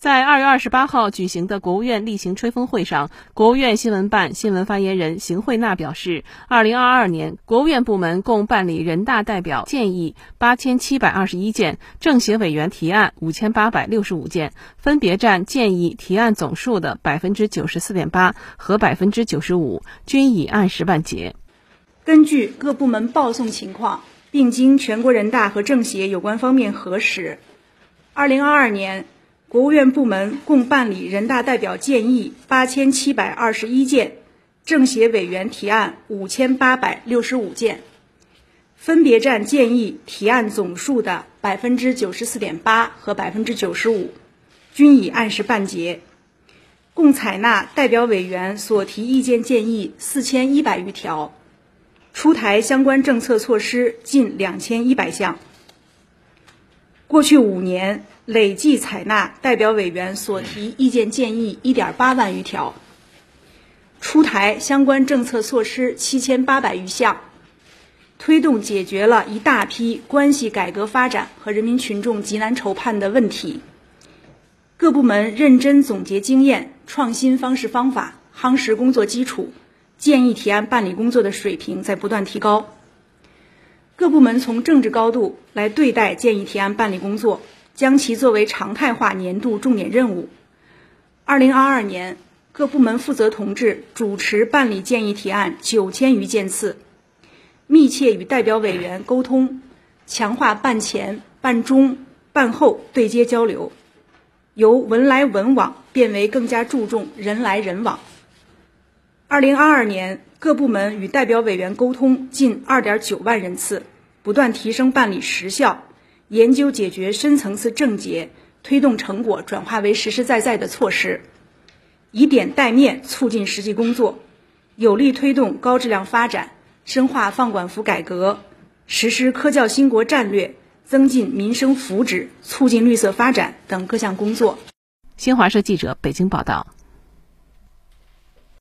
在二月二十八号举行的国务院例行吹风会上，国务院新闻办新闻发言人邢慧娜表示，二零二二年国务院部门共办理人大代表建议八千七百二十一件，政协委员提案五千八百六十五件，分别占建议提案总数的百分之九十四点八和百分之九十五，均已按时办结。根据各部门报送情况，并经全国人大和政协有关方面核实，二零二二年。国务院部门共办理人大代表建议八千七百二十一件，政协委员提案五千八百六十五件，分别占建议提案总数的百分之九十四点八和百分之九十五，均已按时办结。共采纳代表委员所提意见建议四千一百余条，出台相关政策措施近两千一百项。过去五年。累计采纳代表委员所提意见建议一点八万余条，出台相关政策措施七千八百余项，推动解决了一大批关系改革发展和人民群众急难愁盼的问题。各部门认真总结经验，创新方式方法，夯实工作基础，建议提案办理工作的水平在不断提高。各部门从政治高度来对待建议提案办理工作。将其作为常态化年度重点任务。二零二二年，各部门负责同志主持办理建议提案九千余件次，密切与代表委员沟通，强化办前、办中、办后对接交流，由文来文往变为更加注重人来人往。二零二二年，各部门与代表委员沟通近二点九万人次，不断提升办理时效。研究解决深层次症结，推动成果转化为实实在在的措施，以点带面促进实际工作，有力推动高质量发展，深化放管服改革，实施科教兴国战略，增进民生福祉，促进绿色发展等各项工作。新华社记者北京报道。